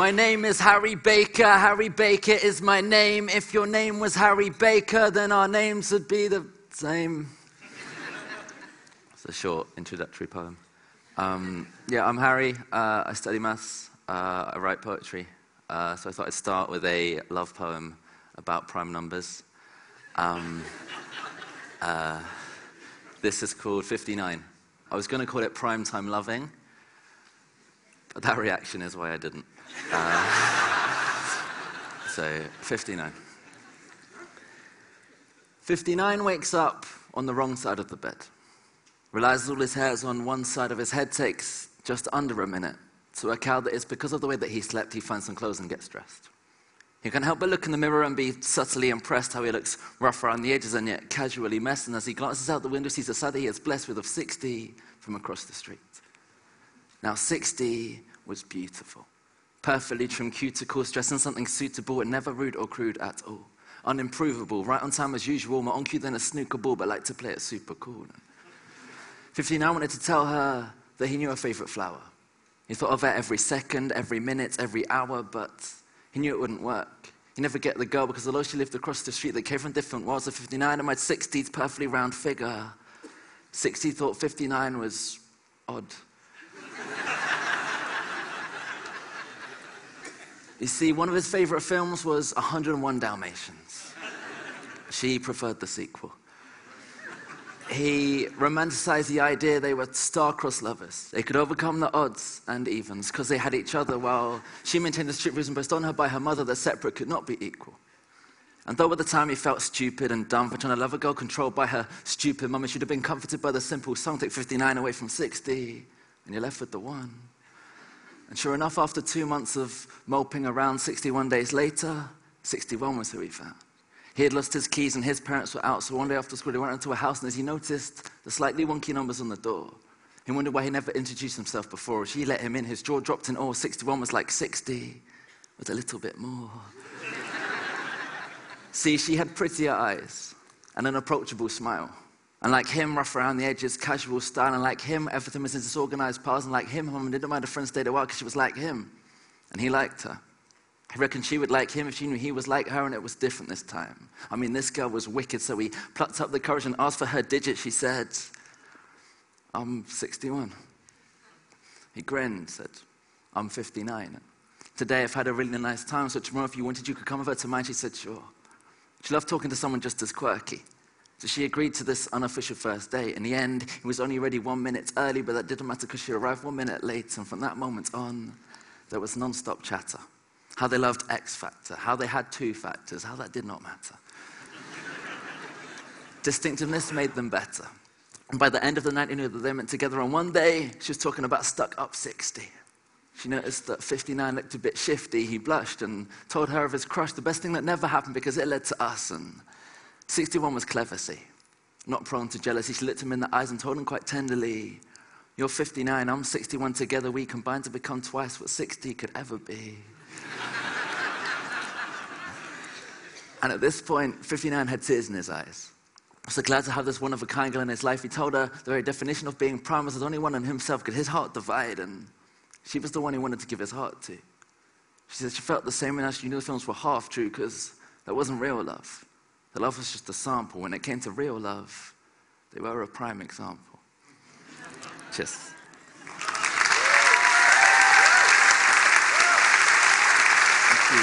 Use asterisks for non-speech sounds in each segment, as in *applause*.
My name is Harry Baker. Harry Baker is my name. If your name was Harry Baker, then our names would be the same. it's a short introductory poem. Um, yeah, I'm Harry. Uh, I study maths. Uh, I write poetry. Uh, so I thought I'd start with a love poem about prime numbers. Um, *laughs* uh, this is called 59. I was going to call it Prime Time Loving, but that reaction is why I didn't. Uh, so, 59. 59 wakes up on the wrong side of the bed, realizes all his hairs on one side of his head, takes just under a minute to work out that it's because of the way that he slept he finds some clothes and gets dressed. He can't help but look in the mirror and be subtly impressed how he looks rough around the edges and yet casually messed. And as he glances out the window, sees a sight that he is blessed with of 60 from across the street. Now, 60 was beautiful perfectly trimmed cuticles, dressed in something suitable and never rude or crude at all. Unimprovable, right on time as usual, more on cue than a snooker ball, but like to play it super cool. 59 wanted to tell her that he knew her favorite flower. He thought of her every second, every minute, every hour, but he knew it wouldn't work. He'd never get the girl because although she lived across the street, they came from different worlds. Of 59 and my 60s perfectly round figure. 60 thought 59 was odd. You see, one of his favorite films was 101 Dalmatians. She preferred the sequel. He romanticized the idea they were star-crossed lovers. They could overcome the odds and evens because they had each other while she maintained the strict rules imposed on her by her mother that separate could not be equal. And though at the time he felt stupid and dumb for trying to love a girl controlled by her stupid mum, he should have been comforted by the simple song, take 59 away from 60, and you're left with the one. And sure enough, after two months of moping around, 61 days later, 61 was who he found. He had lost his keys and his parents were out, so one day after school he went into a house and as he noticed the slightly wonky numbers on the door, he wondered why he never introduced himself before. She let him in, his jaw dropped in awe. 61 was like 60, with a little bit more. *laughs* See, she had prettier eyes and an approachable smile. And like him, rough around the edges, casual style. And like him, everything was in disorganized piles. And like him, her mom didn't mind a friend stayed a while because she was like him. And he liked her. He reckoned she would like him if she knew he was like her, and it was different this time. I mean, this girl was wicked, so he plucked up the courage and asked for her digit. She said, I'm 61. He grinned, said, I'm 59. Today I've had a really nice time, so tomorrow if you wanted, you could come over to mine. She said, sure. She loved talking to someone just as quirky. So she agreed to this unofficial first date. In the end, he was only ready one minute early, but that didn't matter because she arrived one minute late. And from that moment on, there was non stop chatter. How they loved X Factor, how they had two factors, how that did not matter. *laughs* Distinctiveness made them better. And by the end of the night, he knew that they went together. On one day, she was talking about stuck up 60. She noticed that 59 looked a bit shifty. He blushed and told her of his crush, the best thing that never happened because it led to us. And 61 was clever, see, not prone to jealousy. She looked him in the eyes and told him quite tenderly, You're 59, I'm 61, together we combine to become twice what 60 could ever be. *laughs* and at this point, 59 had tears in his eyes. So glad to have this one of a kind girl in his life. He told her the very definition of being prime was the only one in himself could his heart divide, and she was the one he wanted to give his heart to. She said she felt the same as she knew the films were half true because that wasn't real love. The love was just a sample. When it came to real love, they were a prime example. Cheers. Um,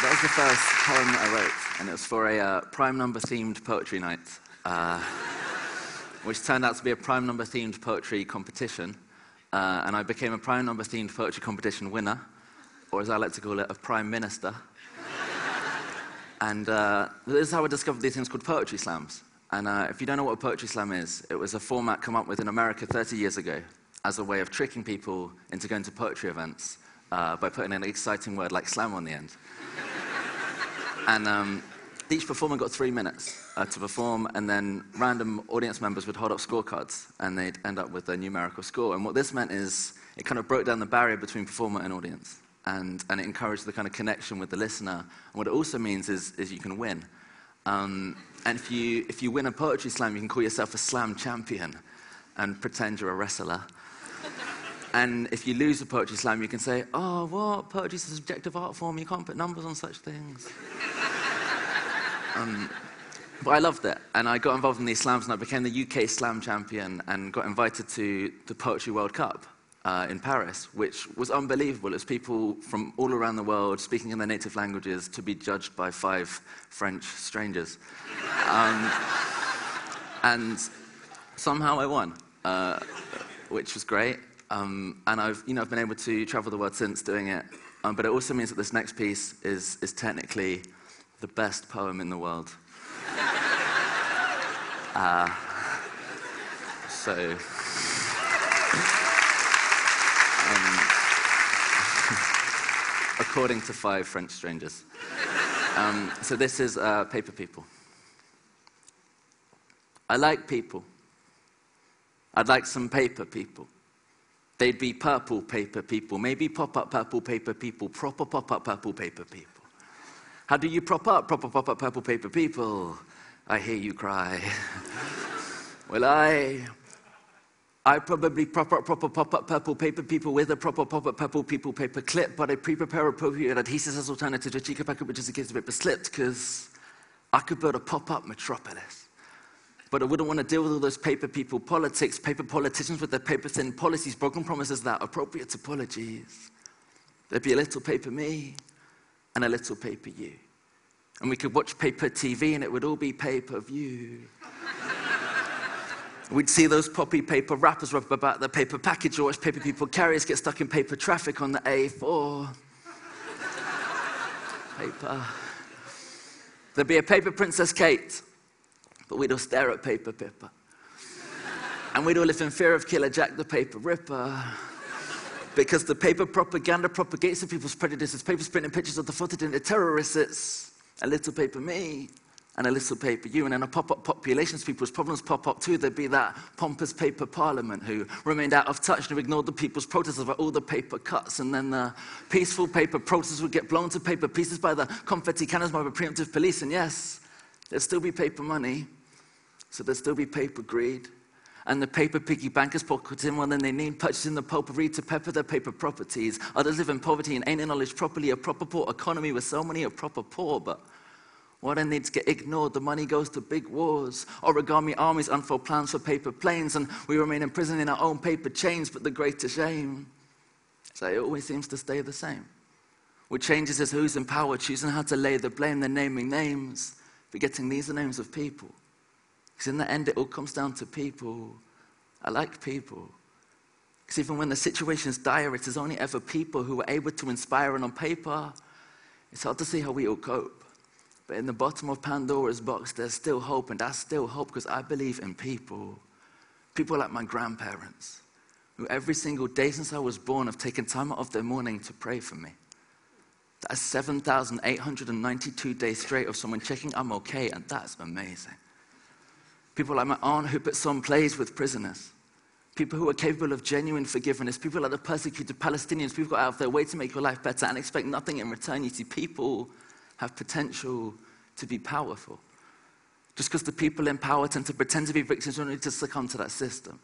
that was the first poem that I wrote, and it was for a uh, prime number themed poetry night, uh, *laughs* which turned out to be a prime number themed poetry competition. Uh, and I became a prime number themed poetry competition winner, or as I like to call it, a prime minister. and uh, this is how I discovered these things called poetry slams. And uh, if you don't know what a poetry slam is, it was a format come up with in America 30 years ago as a way of tricking people into going to poetry events uh, by putting an exciting word like slam on the end. and um, each performer got three minutes uh, to perform, and then random audience members would hold up scorecards, and they'd end up with a numerical score. And what this meant is it kind of broke down the barrier between performer and audience, and, and it encouraged the kind of connection with the listener. And what it also means is, is you can win. Um, and if you, if you win a poetry slam, you can call yourself a slam champion. and pretend you're a wrestler. *laughs* and if you lose a poetry slam, you can say, oh, what? Poetry's a subjective art form. You can't put numbers on such things. *laughs* um, but I loved it. And I got involved in these slams and I became the UK slam champion and got invited to the Poetry World Cup uh, in Paris, which was unbelievable. It's people from all around the world speaking in their native languages to be judged by five French strangers. Um, and somehow I won, uh, which was great. Um, and I've, you know, I've been able to travel the world since doing it. Um, but it also means that this next piece is, is technically the best poem in the world. *laughs* Uh, so, um, *laughs* according to five French strangers. Um, so this is uh, Paper People. I like people. I'd like some paper people. They'd be purple paper people, maybe pop up purple paper people, proper pop up purple paper people. How do you prop up proper pop up purple paper people? I hear you cry. *laughs* well, I, I probably prop up proper pop up purple paper people with a proper pop up purple people paper clip, but I pre prepare appropriate adhesives as alternative to Chica Packer, which is in case the paper slipped, because I could build a pop up metropolis. But I wouldn't want to deal with all those paper people politics, paper politicians with their paper thin policies, broken promises that appropriate apologies. There'd be a little paper me and a little paper you. And we could watch paper TV and it would all be pay per view. *laughs* We'd see those poppy paper wrappers rub about the paper package or watch paper people carriers get stuck in paper traffic on the A4. *laughs* paper. There'd be a paper Princess Kate, but we'd all stare at paper Pippa. And we'd all live in fear of Killer Jack the Paper Ripper. Because the paper propaganda propagates the people's prejudices. Paper printing pictures of the photogenic terrorists. It's a little paper me, and a little paper you. And then a pop up populations, people's problems pop up too. There'd be that pompous paper parliament who remained out of touch and who ignored the people's protests about all the paper cuts. And then the peaceful paper protests would get blown to paper pieces by the confetti cannons by the preemptive police. And yes, there'd still be paper money, so there'd still be paper greed. And the paper piggy bankers pocket in more than they need, purchasing the potpourri to pepper their paper properties. Others live in poverty and ain't acknowledged properly a proper poor economy with so many a proper poor, but what I needs get ignored. The money goes to big wars. Origami armies unfold plans for paper planes, and we remain imprisoned in our own paper chains. But the greater shame is that it always seems to stay the same. What changes is who's in power, choosing how to lay the blame, then naming names, forgetting these are names of people. Because in the end, it all comes down to people. I like people. Because even when the situation is dire, it is only ever people who are able to inspire, and on paper, it's hard to see how we all cope. But in the bottom of Pandora's box, there's still hope, and that's still hope because I believe in people. People like my grandparents, who every single day since I was born have taken time out of their morning to pray for me. That's 7,892 days straight of someone checking I'm okay, and that's amazing. People like my aunt who puts on plays with prisoners. People who are capable of genuine forgiveness. People like the persecuted Palestinians. People out of their way to make your life better and expect nothing in return. You see, people have potential to be powerful. Just because the people in power tend to pretend to be victims only to succumb to that system.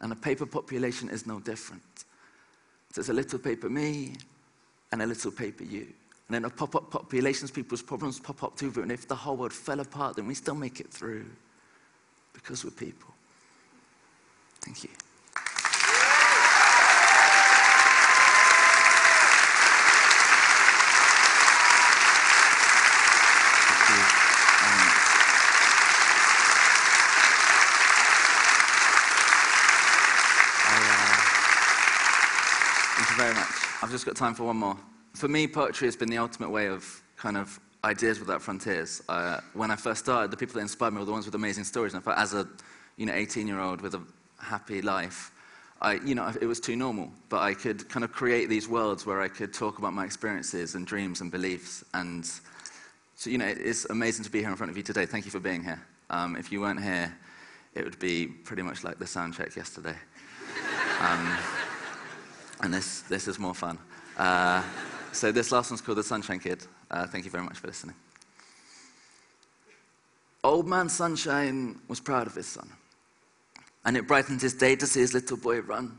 And a paper population is no different. There's a little paper me and a little paper you. And then a pop up populations, people's problems pop up too. And if the whole world fell apart, then we still make it through because we're people. Thank you. Um, uh, thank you very much. I've just got time for one more. For me, poetry has been the ultimate way of kind of ideas without frontiers. Uh, when I first started, the people that inspired me were the ones with amazing stories. And in fact, as a you know 18 year old with a happy life, I, you know, it was too normal. But I could kind of create these worlds where I could talk about my experiences and dreams and beliefs. And so, you know, it's amazing to be here in front of you today. Thank you for being here. Um, if you weren't here, it would be pretty much like the sound check yesterday. Um, and this, this is more fun. Uh, so this last one's called The Sunshine Kid. Uh, thank you very much for listening. Old man Sunshine was proud of his son. And it brightened his day to see his little boy run.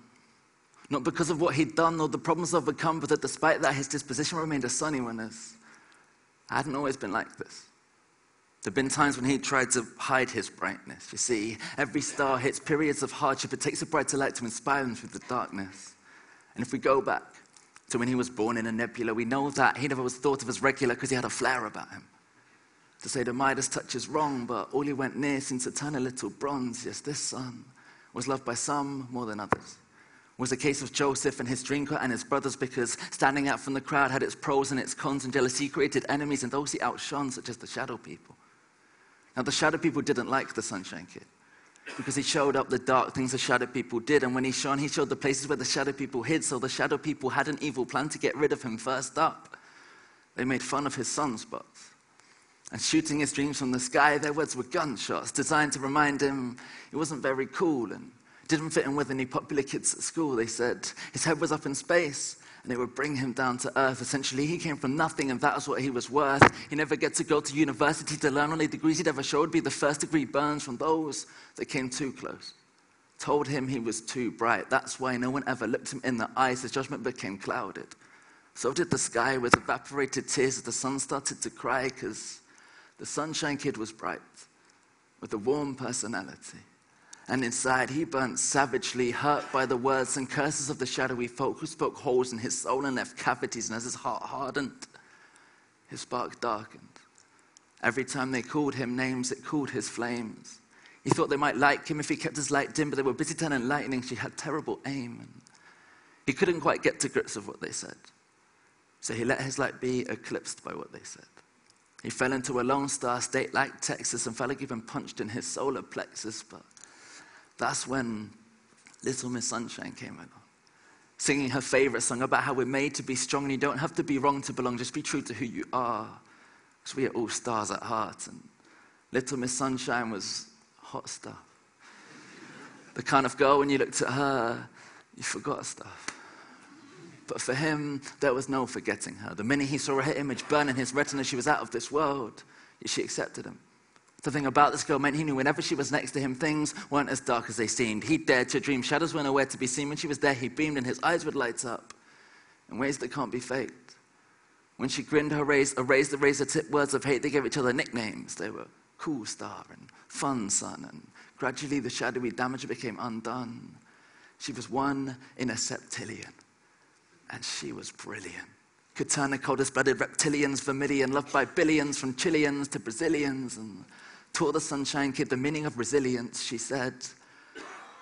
Not because of what he'd done or the problems overcome, but that despite that, his disposition remained a sunny one as I hadn't always been like this. There have been times when he tried to hide his brightness. You see, every star hits periods of hardship. It takes a brighter light to inspire them through the darkness. And if we go back to when he was born in a nebula, we know that he never was thought of as regular because he had a flare about him. To say the Midas touch is wrong, but all he went near since a tiny little bronze. Yes, this son was loved by some more than others. Was a case of Joseph and his drinker and his brothers because standing out from the crowd had its pros and its cons, and jealousy created enemies and those he outshone, such as the shadow people. Now, the shadow people didn't like the sunshine kid because he showed up the dark things the shadow people did. And when he shone, he showed the places where the shadow people hid. So the shadow people had an evil plan to get rid of him first up. They made fun of his sunspots. And shooting his dreams from the sky, their words were gunshots designed to remind him he wasn't very cool and didn't fit in with any popular kids at school. They said his head was up in space and it would bring him down to earth. Essentially, he came from nothing, and that was what he was worth. He never get to go to university to learn only degrees he'd ever show would be the first degree burns from those that came too close. Told him he was too bright. That's why no one ever looked him in the eyes. His judgment became clouded. So did the sky with evaporated tears as the sun started to cry because the sunshine kid was bright with a warm personality and inside he burnt savagely, hurt by the words and curses of the shadowy folk who spoke holes in his soul and left cavities, and as his heart hardened, his spark darkened. Every time they called him names, it cooled his flames. He thought they might like him if he kept his light dim, but they were busy turning lightning. She had terrible aim. And he couldn't quite get to grips with what they said. So he let his light be eclipsed by what they said. He fell into a lone star state like Texas and felt like even punched in his solar plexus, but that's when Little Miss Sunshine came along, singing her favorite song about how we're made to be strong and you don't have to be wrong to belong, just be true to who you are. Because we are all stars at heart. And Little Miss Sunshine was hot stuff. The kind of girl, when you looked at her, you forgot stuff. But for him, there was no forgetting her. The minute he saw her image burn in his retina, she was out of this world. She accepted him. The thing about this girl meant he knew whenever she was next to him, things weren't as dark as they seemed. He dared to dream. Shadows weren't nowhere to be seen. When she was there, he beamed and his eyes would light up in ways that can't be faked. When she grinned her raised, raised the razor tip words of hate, they gave each other nicknames. They were Cool Star and Fun Sun, and gradually the shadowy damage became undone. She was one in a septillion, and she was brilliant. Could turn the coldest blooded reptilians vermilion, loved by billions from Chileans to Brazilians, and taught the Sunshine Kid the meaning of resilience, she said,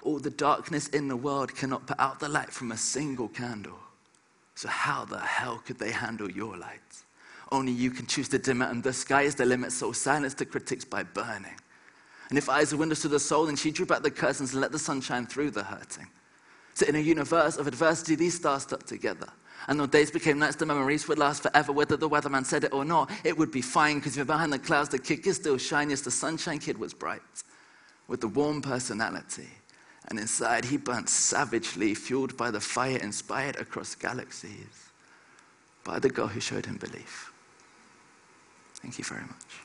All the darkness in the world cannot put out the light from a single candle. So, how the hell could they handle your light? Only you can choose to dim it, and the sky is the limit, so silence the critics by burning. And if eyes are windows to the soul, then she drew back the curtains and let the sunshine through the hurting. So, in a universe of adversity, these stars stuck together. And the days became nights, the memories would last forever. Whether the weatherman said it or not, it would be fine because you're behind the clouds, the kick is still shiny as the sunshine kid was bright with the warm personality. And inside, he burnt savagely, fueled by the fire inspired across galaxies by the girl who showed him belief. Thank you very much.